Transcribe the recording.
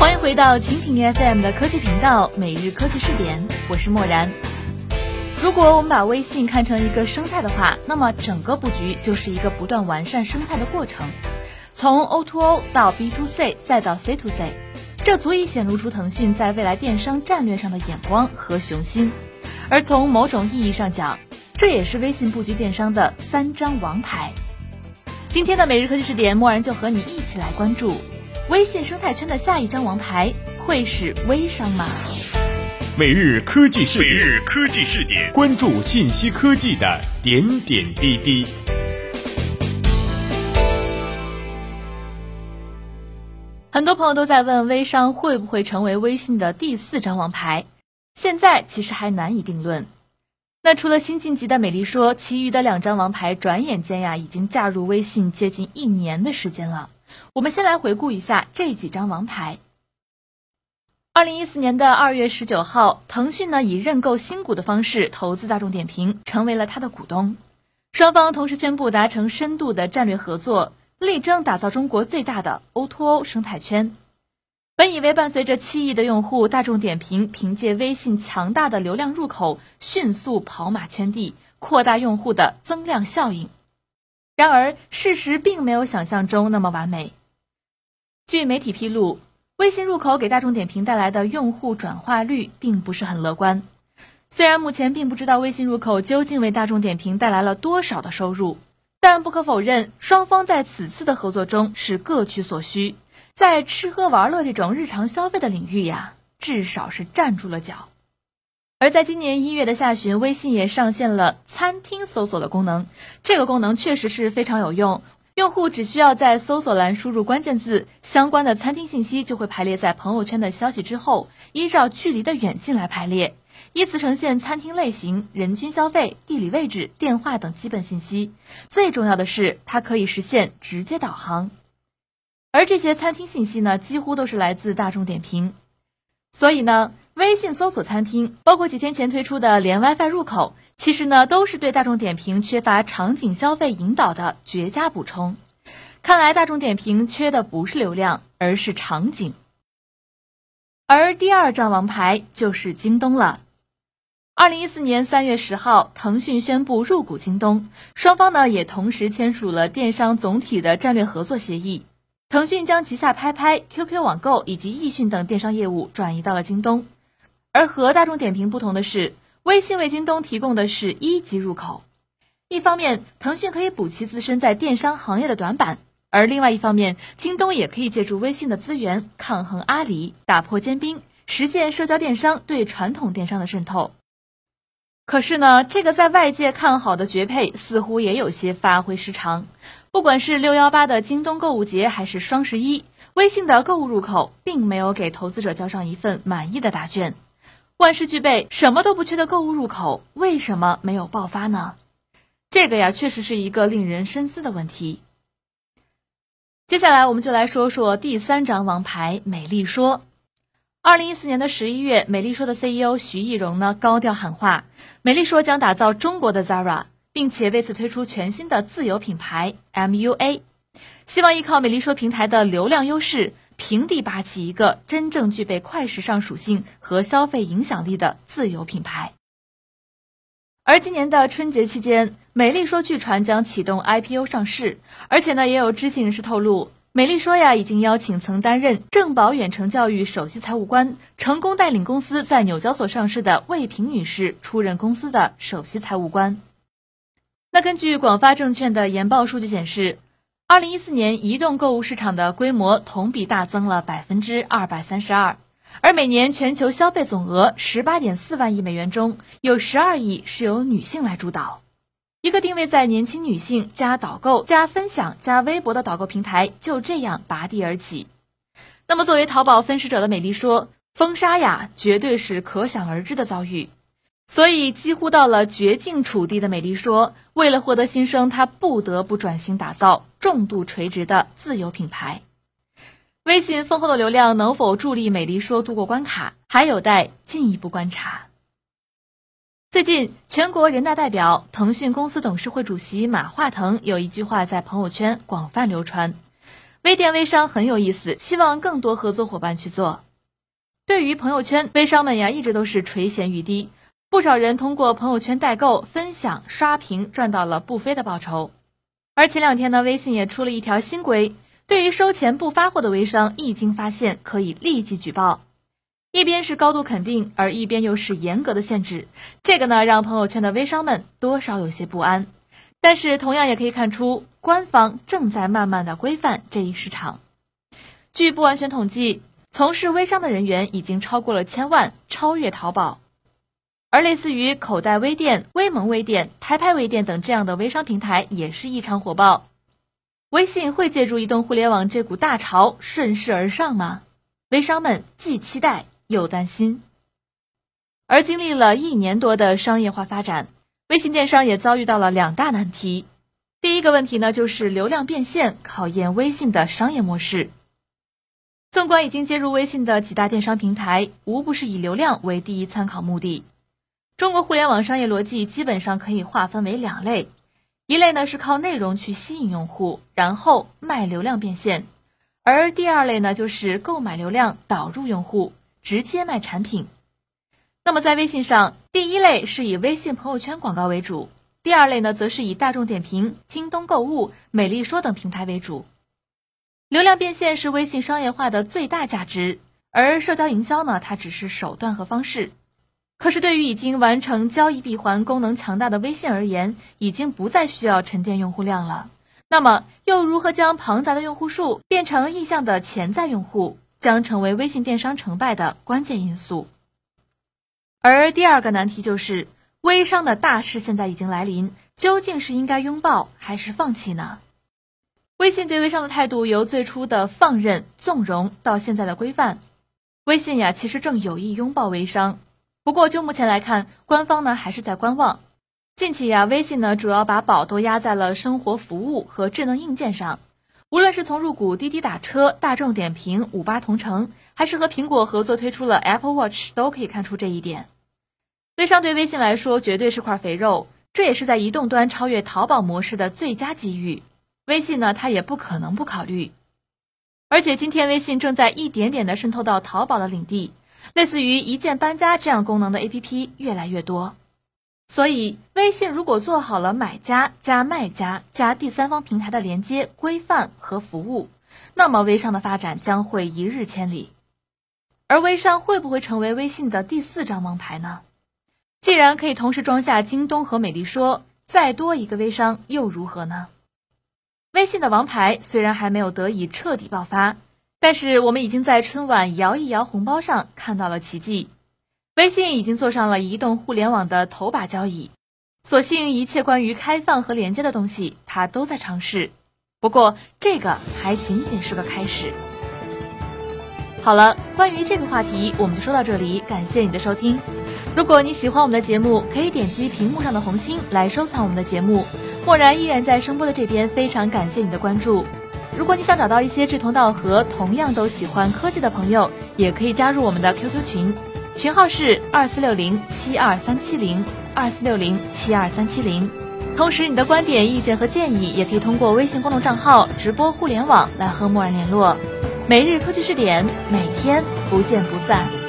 欢迎回到蜻蜓 FM 的科技频道，每日科技视点，我是默然。如果我们把微信看成一个生态的话，那么整个布局就是一个不断完善生态的过程，从 O to O 到 B to C 再到 C to C，这足以显露出腾讯在未来电商战略上的眼光和雄心。而从某种意义上讲，这也是微信布局电商的三张王牌。今天的每日科技视点，默然就和你一起来关注。微信生态圈的下一张王牌会是微商吗？每日科技视点，每日科技视点，关注信息科技的点点滴滴。很多朋友都在问，微商会不会成为微信的第四张王牌？现在其实还难以定论。那除了新晋级的美丽说，其余的两张王牌转眼间呀，已经嫁入微信接近一年的时间了。我们先来回顾一下这几张王牌。二零一四年的二月十九号，腾讯呢以认购新股的方式投资大众点评，成为了它的股东。双方同时宣布达成深度的战略合作，力争打造中国最大的 O2O 生态圈。本以为伴随着七亿的用户，大众点评凭借微信强大的流量入口，迅速跑马圈地，扩大用户的增量效应。然而，事实并没有想象中那么完美。据媒体披露，微信入口给大众点评带来的用户转化率并不是很乐观。虽然目前并不知道微信入口究竟为大众点评带来了多少的收入，但不可否认，双方在此次的合作中是各取所需，在吃喝玩乐这种日常消费的领域呀，至少是站住了脚。而在今年一月的下旬，微信也上线了餐厅搜索的功能。这个功能确实是非常有用，用户只需要在搜索栏输入关键字，相关的餐厅信息就会排列在朋友圈的消息之后，依照距离的远近来排列，依次呈现餐厅类型、人均消费、地理位置、电话等基本信息。最重要的是，它可以实现直接导航。而这些餐厅信息呢，几乎都是来自大众点评，所以呢。微信搜索餐厅，包括几天前推出的连 WiFi 入口，其实呢都是对大众点评缺乏场景消费引导的绝佳补充。看来大众点评缺的不是流量，而是场景。而第二张王牌就是京东了。二零一四年三月十号，腾讯宣布入股京东，双方呢也同时签署了电商总体的战略合作协议。腾讯将旗下拍拍、QQ 网购以及易迅等电商业务转移到了京东。而和大众点评不同的是，微信为京东提供的是一级入口。一方面，腾讯可以补齐自身在电商行业的短板；而另外一方面，京东也可以借助微信的资源，抗衡阿里，打破坚冰，实现社交电商对传统电商的渗透。可是呢，这个在外界看好的绝配，似乎也有些发挥失常。不管是六幺八的京东购物节，还是双十一，微信的购物入口并没有给投资者交上一份满意的答卷。万事俱备，什么都不缺的购物入口，为什么没有爆发呢？这个呀，确实是一个令人深思的问题。接下来，我们就来说说第三张王牌——美丽说。二零一四年的十一月，美丽说的 CEO 徐艺荣呢，高调喊话，美丽说将打造中国的 Zara，并且为此推出全新的自有品牌 MUA，希望依靠美丽说平台的流量优势。平地拔起一个真正具备快时尚属性和消费影响力的自有品牌。而今年的春节期间，美丽说据传将启动 IPO 上市，而且呢，也有知情人士透露，美丽说呀已经邀请曾担任正保远程教育首席财务官、成功带领公司在纽交所上市的魏平女士出任公司的首席财务官。那根据广发证券的研报数据显示。二零一四年，移动购物市场的规模同比大增了百分之二百三十二，而每年全球消费总额十八点四万亿美元中，有十二亿是由女性来主导。一个定位在年轻女性加导购加分享加微博的导购平台就这样拔地而起。那么，作为淘宝分食者的美丽说，封杀呀，绝对是可想而知的遭遇。所以，几乎到了绝境处地的美丽说，为了获得新生，她不得不转型打造重度垂直的自有品牌。微信丰厚的流量能否助力美丽说度过关卡，还有待进一步观察。最近，全国人大代表、腾讯公司董事会主席马化腾有一句话在朋友圈广泛流传：“微店微商很有意思，希望更多合作伙伴去做。对于朋友圈，微商们呀一直都是垂涎欲滴，不少人通过朋友圈代购、分享、刷屏赚到了不菲的报酬。而前两天呢，微信也出了一条新规，对于收钱不发货的微商，一经发现可以立即举报。一边是高度肯定，而一边又是严格的限制，这个呢让朋友圈的微商们多少有些不安。但是同样也可以看出，官方正在慢慢的规范这一市场。据不完全统计，从事微商的人员已经超过了千万，超越淘宝。而类似于口袋微店、微盟微店、拍拍微店等这样的微商平台也是异常火爆。微信会借助移动互联网这股大潮顺势而上吗？微商们既期待又担心。而经历了一年多的商业化发展。微信电商也遭遇到了两大难题。第一个问题呢，就是流量变现考验微信的商业模式。纵观已经接入微信的几大电商平台，无不是以流量为第一参考目的。中国互联网商业逻辑基本上可以划分为两类：一类呢是靠内容去吸引用户，然后卖流量变现；而第二类呢就是购买流量导入用户，直接卖产品。那么在微信上，第一类是以微信朋友圈广告为主，第二类呢，则是以大众点评、京东购物、美丽说等平台为主。流量变现是微信商业化的最大价值，而社交营销呢，它只是手段和方式。可是对于已经完成交易闭环、功能强大的微信而言，已经不再需要沉淀用户量了。那么，又如何将庞杂的用户数变成意向的潜在用户，将成为微信电商成败的关键因素。而第二个难题就是，微商的大势现在已经来临，究竟是应该拥抱还是放弃呢？微信对微商的态度由最初的放任纵容到现在的规范，微信呀其实正有意拥抱微商。不过就目前来看，官方呢还是在观望。近期呀，微信呢主要把宝都压在了生活服务和智能硬件上，无论是从入股滴滴打车、大众点评、五八同城。还是和苹果合作推出了 Apple Watch，都可以看出这一点。微商对微信来说绝对是块肥肉，这也是在移动端超越淘宝模式的最佳机遇。微信呢，它也不可能不考虑。而且今天微信正在一点点的渗透到淘宝的领地，类似于一键搬家这样功能的 APP 越来越多。所以，微信如果做好了买家加卖家加第三方平台的连接规范和服务，那么微商的发展将会一日千里。而微商会不会成为微信的第四张王牌呢？既然可以同时装下京东和美丽说，再多一个微商又如何呢？微信的王牌虽然还没有得以彻底爆发，但是我们已经在春晚摇一摇红包上看到了奇迹。微信已经坐上了移动互联网的头把交椅，所幸一切关于开放和连接的东西，它都在尝试。不过这个还仅仅是个开始。好了，关于这个话题，我们就说到这里。感谢你的收听。如果你喜欢我们的节目，可以点击屏幕上的红心来收藏我们的节目。默然依然在声波的这边，非常感谢你的关注。如果你想找到一些志同道合、同样都喜欢科技的朋友，也可以加入我们的 QQ 群，群号是二四六零七二三七零二四六零七二三七零。同时，你的观点、意见和建议也可以通过微信公众账号“直播互联网”来和默然联络。每日科技视点，每天不见不散。